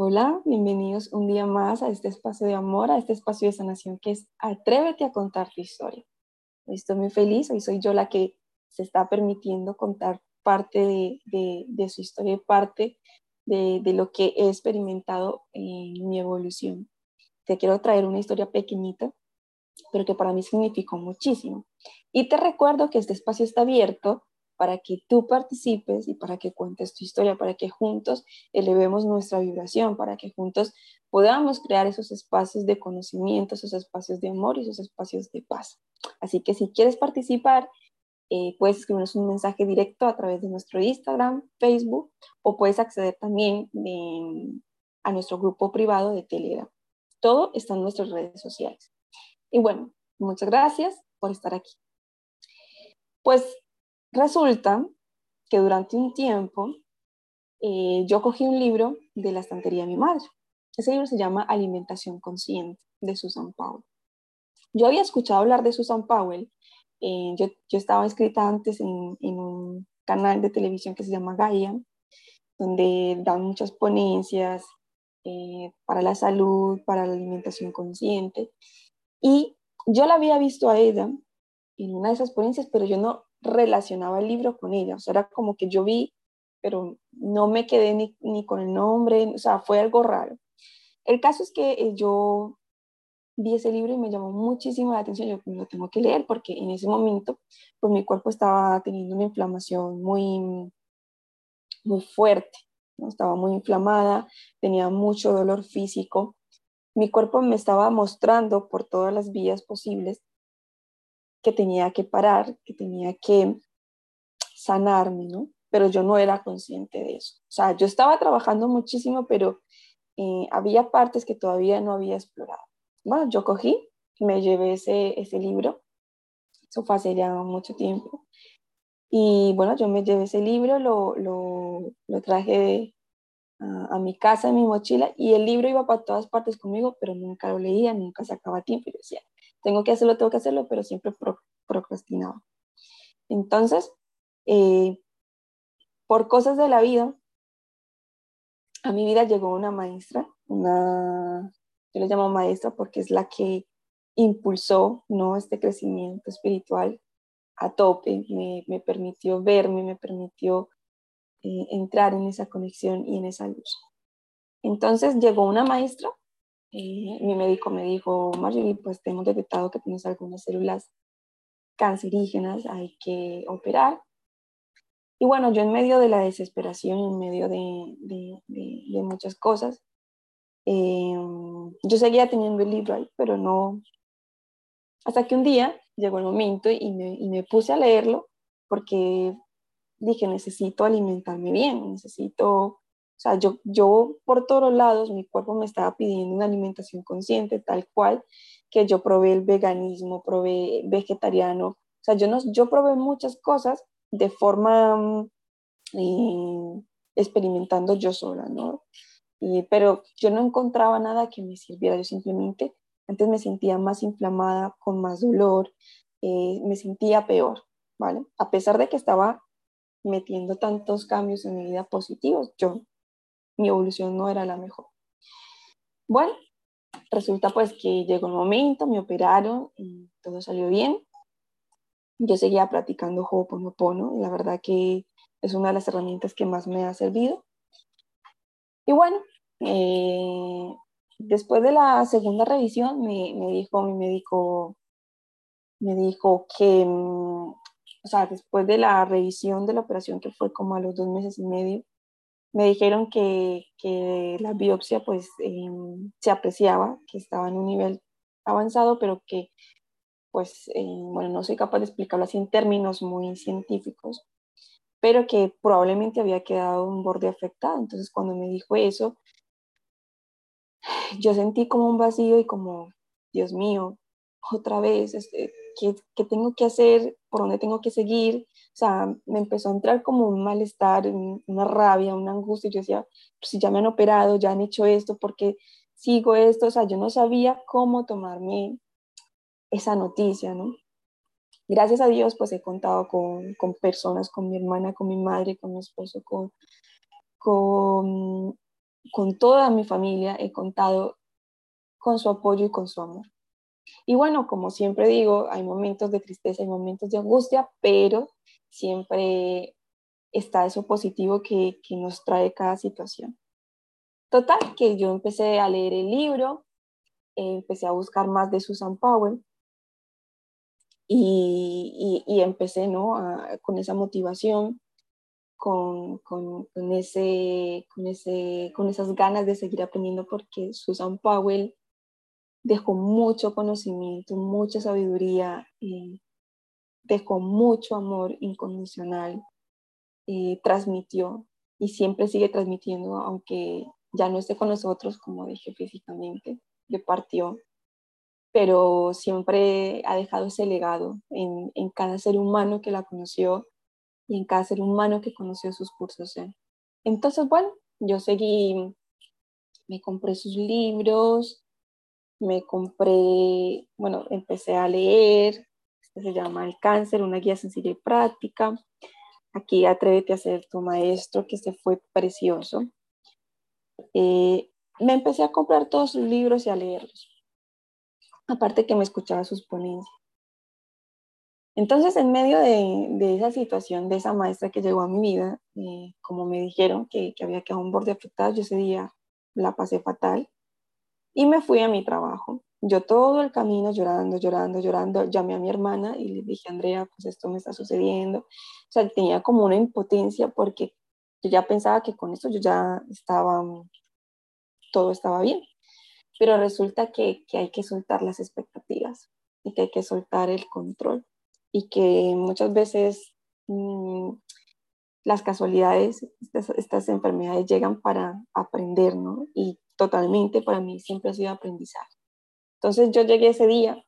Hola, bienvenidos un día más a este espacio de amor, a este espacio de sanación que es Atrévete a contar tu historia. Estoy muy feliz, hoy soy yo la que se está permitiendo contar parte de, su historia parte de, de, lo que he experimentado en mi evolución. Te quiero traer una historia pequeñita, pero que para mí significó muchísimo. Y te recuerdo que este espacio está abierto para que tú participes y para que cuentes tu historia, para que juntos elevemos nuestra vibración, para que juntos podamos crear esos espacios de conocimiento, esos espacios de amor y esos espacios de paz. Así que si quieres participar, eh, puedes escribirnos un mensaje directo a través de nuestro Instagram, Facebook o puedes acceder también a nuestro grupo privado de Telegram. Todo está en nuestras redes sociales. Y bueno, muchas gracias por estar aquí. Pues Resulta que durante un tiempo eh, yo cogí un libro de la estantería de mi madre. Ese libro se llama Alimentación Consciente de Susan Powell. Yo había escuchado hablar de Susan Powell. Eh, yo, estaba inscrita antes en, un canal de televisión que se llama Gaia, donde dan muchas ponencias eh, para la salud, para la alimentación consciente. Y yo la había visto a ella en una de esas ponencias, pero yo no relacionaba el libro con ella, o sea, era como que yo vi, pero no me quedé ni, con el nombre, o sea, fue algo raro. El caso es que eh, yo vi ese libro y me llamó muchísimo la atención, yo lo tengo que leer porque en ese momento, pues mi cuerpo estaba teniendo una inflamación muy, muy fuerte, estaba muy inflamada, tenía mucho dolor físico, mi cuerpo me estaba mostrando por todas las vías posibles que tenía que parar, que tenía que sanarme, ¿no? Pero yo no era consciente de eso. O sea, yo estaba trabajando muchísimo, pero eh, había partes que todavía no había explorado. Bueno, yo cogí, me llevé ese, ese libro, eso fue hace ya mucho tiempo, y bueno, yo me llevé ese libro, lo, lo, lo traje a, mi casa en mi mochila y el libro iba para todas partes conmigo, pero nunca lo leía, nunca sacaba tiempo y decía, tengo que hacerlo, tengo que hacerlo, pero siempre procrastinaba. Entonces, eh, por cosas de la vida, a mi vida llegó una maestra, una, yo le llamo maestra porque es la que impulsó ¿no? este crecimiento espiritual a tope, me, me permitió verme, me permitió eh, entrar en esa conexión y en esa luz. Entonces llegó una maestra mi médico me dijo, Marjorie, pues hemos detectado que tienes algunas células cancerígenas, hay que operar. Y bueno, yo en medio de la desesperación, en medio de, de, de, muchas cosas, eh, yo seguía teniendo el libro ahí, pero no, hasta que un día llegó el momento y me, y me puse a leerlo porque dije, necesito alimentarme bien, necesito o sea, yo, yo por todos lados, mi cuerpo me estaba pidiendo una alimentación consciente, tal cual, que yo probé el veganismo, probé vegetariano. O sea, yo, no, yo probé muchas cosas de forma mm, eh, experimentando yo sola, ¿no? pero yo no encontraba nada que me sirviera. Yo simplemente antes me sentía más inflamada, con más dolor, eh, me sentía peor, ¿vale? A pesar de que estaba metiendo tantos cambios en mi vida positivos, yo mi evolución no era la mejor. Bueno, resulta pues que llegó el momento, me operaron y todo salió bien. Yo seguía practicando Ho'oponopono y la verdad que es una de las herramientas que más me ha servido. Y bueno, eh, después de la segunda revisión me, me, dijo mi médico, me dijo que, mm, o sea, después de la revisión de la operación que fue como a los dos meses y medio, me dijeron que, que la biopsia pues em, se apreciaba, que estaba en un nivel avanzado, pero que pues, eh, bueno, no soy capaz de explicarlo así en términos muy científicos, pero que probablemente había quedado un borde afectado. Entonces cuando me dijo eso, yo sentí como un vacío y como, Dios mío, otra vez, este, ¿qué, ¿qué, tengo que hacer? ¿Por dónde tengo que seguir? O sea, me empezó a entrar como un malestar, una rabia, una angustia. Yo decía, pues si ya me han operado, ya han hecho esto, ¿por qué sigo esto? O sea, yo no sabía cómo tomarme esa noticia, ¿no? Gracias a Dios, pues he contado con, con personas, con mi hermana, con mi madre, con mi esposo, con, con, con toda mi familia he contado con su apoyo y con su amor. Y bueno, como siempre digo, hay momentos de tristeza, hay momentos de angustia, pero siempre está eso positivo que, que nos trae cada situación. Total, que yo empecé a leer el libro, empecé a buscar más de Susan Powell y, y, empecé ¿no? con esa motivación, con, con, con, ese, con, ese, con esas ganas de seguir aprendiendo porque Susan Powell dejó mucho conocimiento, mucha sabiduría, eh, dejó mucho amor incondicional, eh, transmitió y siempre sigue transmitiendo, aunque ya no esté con nosotros, como dije físicamente, que partió, pero siempre ha dejado ese legado en, en, cada ser humano que la conoció y en cada ser humano que conoció sus cursos. Entonces, bueno, yo seguí, me compré sus libros, me compré, bueno, empecé a leer, este se llama El cáncer, una guía sencilla y práctica. Aquí Atrévete a ser tu maestro, que se fue precioso. Eh, me empecé a comprar todos sus libros y a leerlos. Aparte que me escuchaba sus ponencias. Entonces, en medio de, esa situación, de esa maestra que llegó a mi vida, eh, como me dijeron que, que había quedado un borde afectado, yo ese día la pasé fatal y me fui a mi trabajo. Yo todo el camino llorando, llorando, llorando, llamé a mi hermana y le dije, Andrea, pues esto me está sucediendo. O sea, tenía como una impotencia porque yo ya pensaba que con esto yo ya estaba, todo estaba bien. Pero resulta que, que hay que soltar las expectativas y que hay que soltar el control y que muchas veces mmm, las casualidades, estas, estas, enfermedades llegan para aprender, ¿no? Y totalmente para mí siempre ha sido aprendizaje. Entonces yo llegué ese día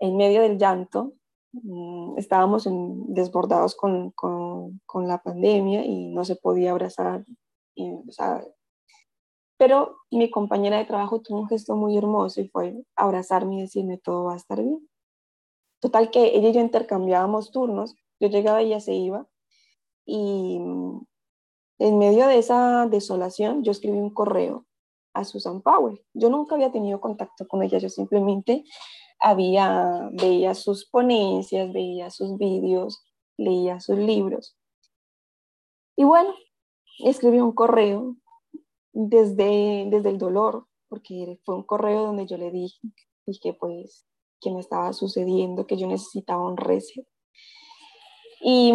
en medio del llanto, mm, estábamos desbordados con, con, la pandemia y no se podía abrazar, pero mi compañera de trabajo tuvo un gesto muy hermoso y fue abrazarme y decirme todo va a estar bien. Total que ella y yo intercambiábamos turnos, yo llegaba y ella se iba y mm, en medio de esa desolación yo escribí un correo a Susan Powell. Yo nunca había tenido contacto con ella, yo simplemente había, veía sus ponencias, veía sus vídeos, leía sus libros. Y bueno, escribí un correo desde, desde el dolor, porque fue un correo donde yo le dije, dije pues que me estaba sucediendo, que yo necesitaba un reset. Y,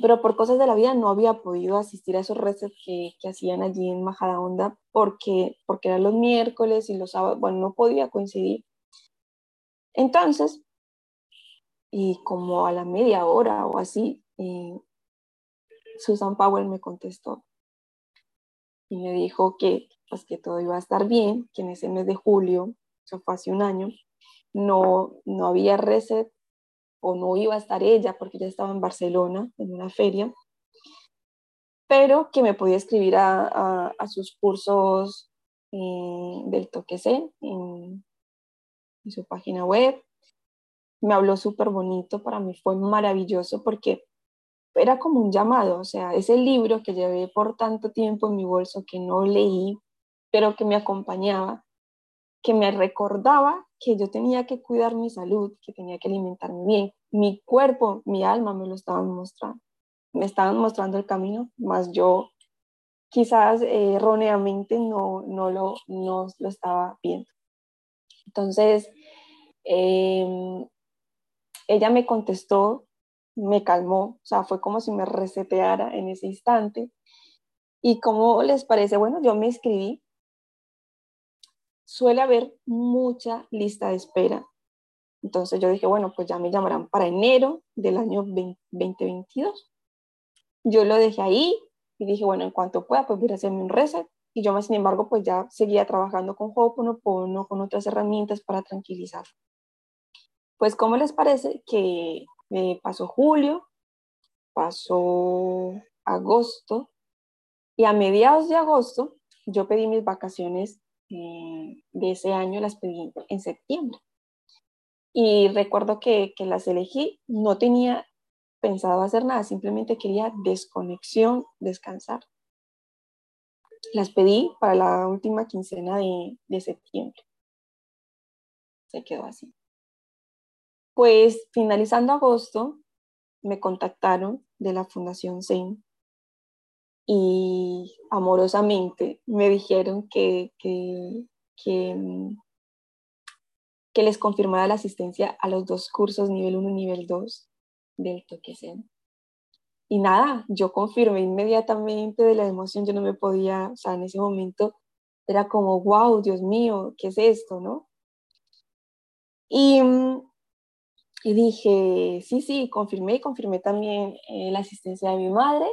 pero por cosas de la vida no había podido asistir a esos resets que, que hacían allí en Majadahonda porque, porque eran los miércoles y los sábados, bueno, no podía coincidir. Entonces, y como a la media hora o así, eh, Susan Powell me contestó y me dijo que, pues, que todo iba a estar bien, que en ese mes de julio, eso fue hace un año, no, no había reset o no iba a estar ella porque ella estaba en Barcelona en una feria, pero que me podía escribir a, sus cursos eh, del toque C en, en su página web. Me habló súper bonito, para mí fue maravilloso porque era como un llamado, o sea, ese libro que llevé por tanto tiempo en mi bolso que no leí, pero que me acompañaba, que me recordaba que yo tenía que cuidar mi salud, que tenía que alimentarme bien. Mi cuerpo, mi alma me lo estaban mostrando, me estaban mostrando el camino, más yo quizás eh, erróneamente no, no, lo, no lo estaba viendo. Entonces, eh, ella me contestó me calmó, o sea, fue como si me reseteara en ese instante. ¿Y cómo les parece? Bueno, yo me escribí. Suele haber mucha lista de espera. Entonces yo dije, bueno, pues ya me llamarán para enero del año 2022. Yo lo dejé ahí y dije, bueno, en cuanto pueda, pues voy a hacerme un reset. Y yo, sin embargo, pues ya seguía trabajando con Ho'oponopono, con otras herramientas para tranquilizar. Pues, ¿cómo les parece que me pasó julio, pasó agosto y a mediados de agosto yo pedí mis vacaciones eh, de ese año, las pedí en septiembre. Y recuerdo que, que las elegí, no tenía pensado hacer nada, simplemente quería desconexión, descansar. Las pedí para la última quincena de, de septiembre. Se quedó así. Pues finalizando agosto, me contactaron de la Fundación Zen y amorosamente me dijeron que, que, mm, que, les confirmara la asistencia a los dos cursos, nivel 1 y nivel 2 del toque Zen. Y nada, yo confirmé inmediatamente de la emoción, yo no me podía, o sea, en ese momento era como, wow, Dios mío, ¿qué es esto, no? Y, mm, y dije, sí, sí, confirmé y confirmé también eh, la asistencia de mi madre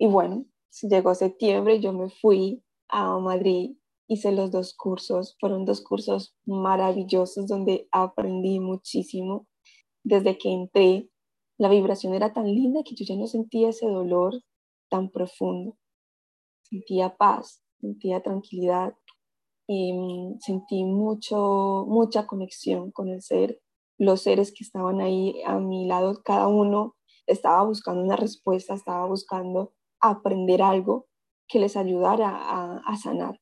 y bueno, llegó septiembre, yo me fui a Madrid, hice los dos cursos, fueron dos cursos maravillosos donde aprendí muchísimo. Desde que entré, la vibración era tan linda que yo ya no sentía ese dolor tan profundo. Sentía paz, sentía tranquilidad y mm, sentí mucho, mucha conexión con el ser, los seres que estaban ahí a mi lado, cada uno estaba buscando una respuesta, estaba buscando aprender algo que les ayudara a, sanar.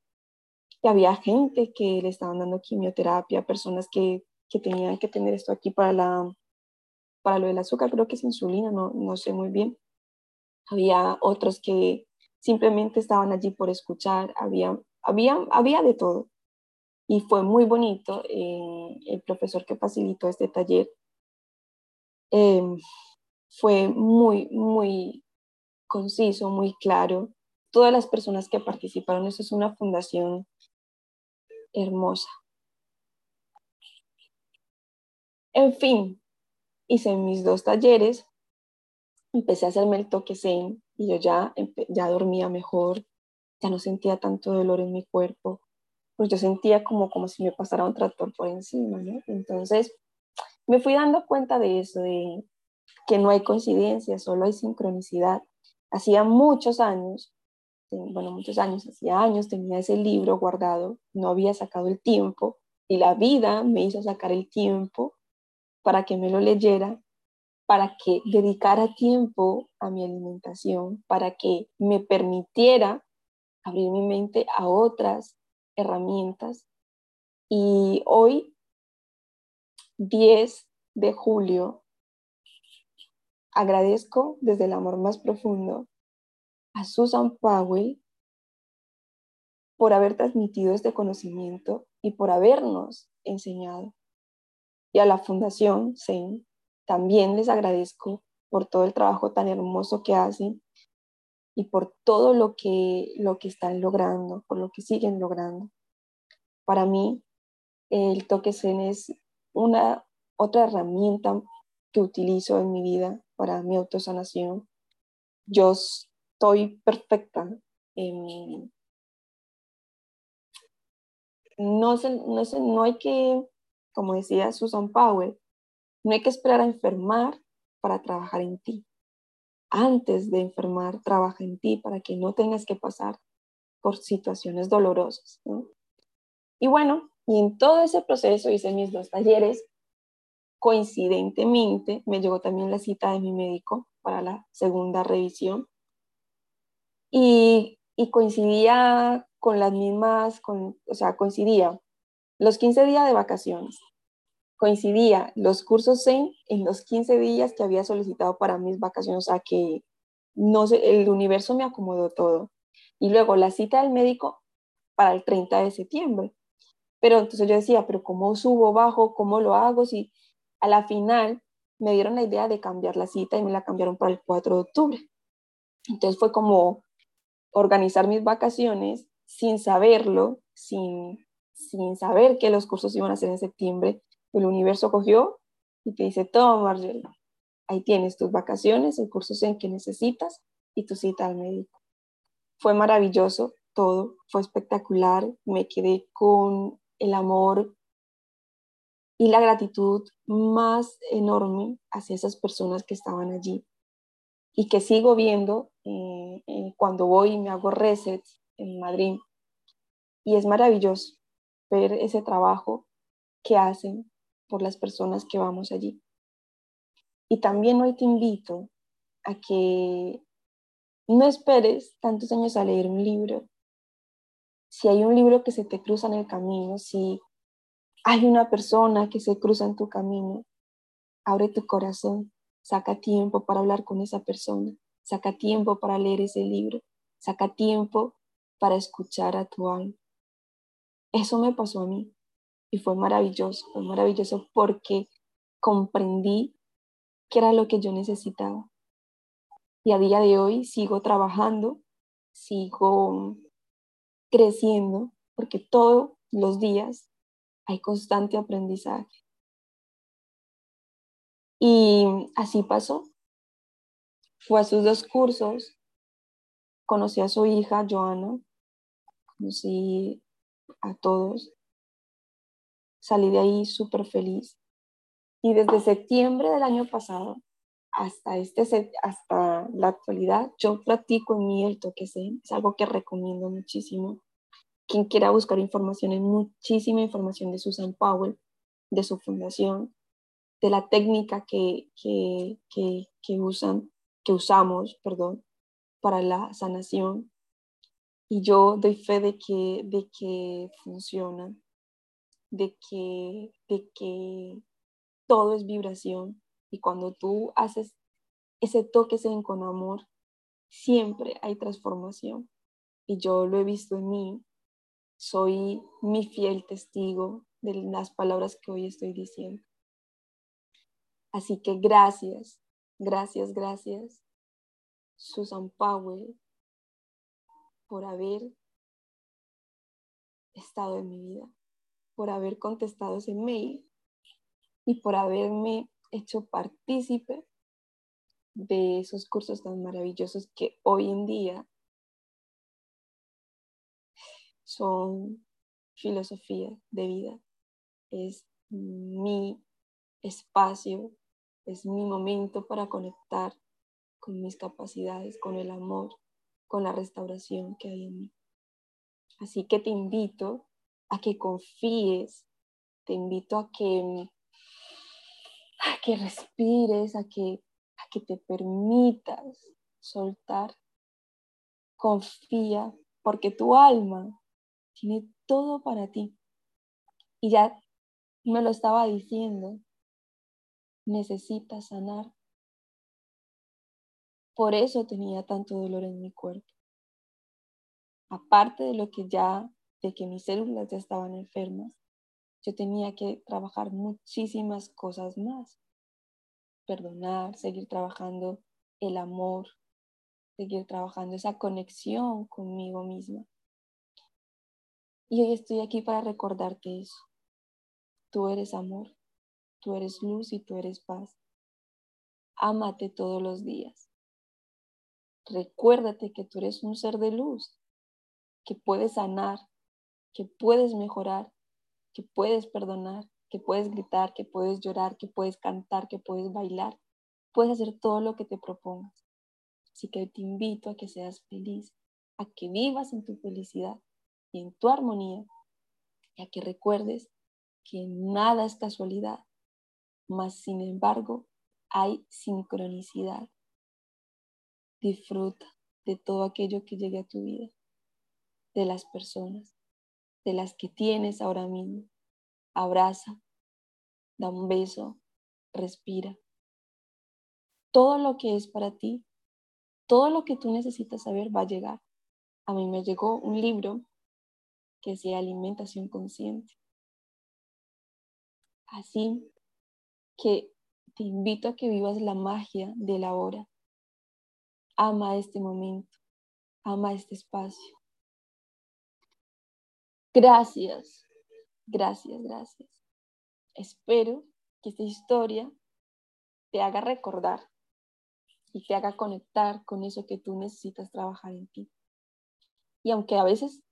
Y había gente que le estaban dando quimioterapia, personas que, tenían que tener esto aquí para, la, para lo del azúcar, creo que es insulina, no, no sé muy bien. Había otros que simplemente estaban allí por escuchar, había, había, había de todo. Y fue muy bonito. Eh, el profesor que facilitó este taller eh, fue muy, muy conciso, muy claro. Todas las personas que participaron, eso es una fundación hermosa. En fin, hice mis dos talleres, empecé a hacerme el toque zen y yo ya, ya dormía mejor, ya no sentía tanto dolor en mi cuerpo, pues yo sentía como, como si me pasara un tractor por encima, ¿no? Entonces me fui dando cuenta de eso, de que no hay coincidencia, solo hay sincronicidad Hacía muchos años, bueno, muchos años, hacía años tenía ese libro guardado, no había sacado el tiempo y la vida me hizo sacar el tiempo para que me lo leyera, para que dedicara tiempo a mi alimentación, para que me permitiera abrir mi mente a otras herramientas. Y hoy, 10 de julio Agradezco desde el amor más profundo a Susan Powell por haber transmitido este conocimiento y por habernos enseñado. Y a la Fundación Zen también les agradezco por todo el trabajo tan hermoso que hacen y por todo lo que, lo que están logrando, por lo que siguen logrando. Para mí, el toque Zen es una otra herramienta que utilizo en mi vida para mi autosanación. Yo estoy perfecta. no, hay que, como decía Susan Powell, no hay que esperar a enfermar para trabajar en ti. Antes de enfermar, trabaja en ti para que no tengas que pasar por situaciones dolorosas. Y bueno, y en todo ese proceso hice mis dos talleres Coincidentemente, me llegó también la cita de mi médico para la segunda revisión y, coincidía con las mismas, con, o sea, coincidía los 15 días de vacaciones, coincidía los cursos Zen en los 15 días que había solicitado para mis vacaciones, o sea que no el universo me acomodó todo. Y luego la cita del médico para el 30 de septiembre. Pero entonces yo decía, pero ¿cómo subo, bajo? ¿Cómo lo hago? Si a la final me dieron la idea de cambiar la cita y me la cambiaron para el 4 de octubre. Entonces fue como organizar mis vacaciones sin saberlo, sin, sin saber que los cursos iban a ser en septiembre. El universo cogió y te dice, toma Marjorie, ahí tienes tus vacaciones, el curso en que necesitas y tu cita al médico. Fue maravilloso todo, fue espectacular, me quedé con el amor y la gratitud más enorme hacia esas personas que estaban allí y que sigo viendo eh, eh, cuando voy y me hago resets en Madrid. Y es maravilloso ver ese trabajo que hacen por las personas que vamos allí. Y también hoy te invito a que no esperes tantos años a leer un libro. Si hay un libro que se te cruza en el camino, si hay una persona que se cruza en tu camino, abre tu corazón, saca tiempo para hablar con esa persona, saca tiempo para leer ese libro, saca tiempo para escuchar a tu alma. Eso me pasó a mí. Y fue maravilloso, fue maravilloso porque comprendí que era lo que yo necesitaba. Y a día de hoy sigo trabajando, sigo creciendo, porque todos los días hay constante aprendizaje. Y así pasó. Fue a sus dos cursos, conocí a su hija, Joana, conocí a todos, salí de ahí súper feliz. Y desde septiembre del año pasado hasta, este, hasta la actualidad, yo practico en mí el toque. Es algo que recomiendo muchísimo. Quien quiera buscar información, hay muchísima información de Susan Powell, de su fundación, de la técnica que, que, que, usan, que usamos perdón, para la sanación. Y yo doy fe de que, de que funciona, de que, de que todo es vibración y cuando tú haces ese toque con amor, siempre hay transformación. Y yo lo he visto en mí. Soy mi fiel testigo de las palabras que hoy estoy diciendo. Así que gracias, gracias, gracias, Susan Powell, por haber estado en mi vida, por haber contestado ese mail y por haberme hecho partícipe de esos cursos tan maravillosos que hoy en día son filosofía de vida. Es mi espacio, es mi momento para conectar con mis capacidades, con el amor, con la restauración que hay en mí. Así que te invito a que confíes, te invito a que a que respires, a que, a que te permitas soltar. Confía, porque tu alma tiene todo para ti. Y ya me lo estaba diciendo, necesitas sanar. Por eso tenía tanto dolor en mi cuerpo. Aparte de lo que ya, de que mis células ya estaban enfermas, yo tenía que trabajar muchísimas cosas más. Perdonar, seguir trabajando el amor, seguir trabajando esa conexión conmigo misma. Y hoy estoy aquí para recordarte eso. Tú eres amor, tú eres luz y tú eres paz. Ámate todos los días. Recuérdate que tú eres un ser de luz, que puedes sanar, que puedes mejorar que puedes perdonar, que puedes gritar, que puedes llorar, que puedes cantar, que puedes bailar. Puedes hacer todo lo que te propongas. Así que te invito a que seas feliz, a que vivas en tu felicidad y en tu armonía, y a que recuerdes que nada es casualidad, mas sin embargo hay sincronicidad. Disfruta de todo aquello que llegue a tu vida, de las personas, de las que tienes ahora mismo. Abraza, da un beso, respira. Todo lo que es para ti, todo lo que tú necesitas saber va a llegar. A mí me llegó un libro que se Alimentación Consciente. Así que te invito a que vivas la magia de la hora. Ama este momento, ama este espacio. Gracias, gracias, gracias. Espero que esta historia te haga recordar y te haga conectar con eso que tú necesitas trabajar en ti. Y aunque a veces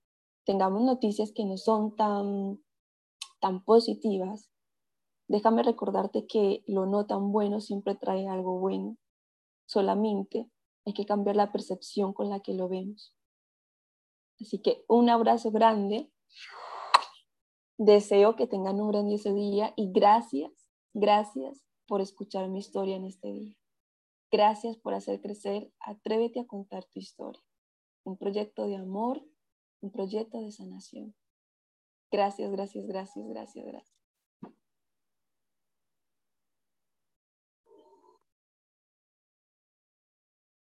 tengamos noticias que no son tan, tan positivas, déjame recordarte que lo no tan bueno siempre trae algo bueno. Solamente hay que cambiar la percepción con la que lo vemos. Así que un abrazo grande Deseo que tengan un grandioso día y gracias, gracias por escuchar mi historia en este día. Gracias por hacer crecer. Atrévete a contar tu historia. Un proyecto de amor, un proyecto de sanación. Gracias, gracias, gracias, gracias, gracias.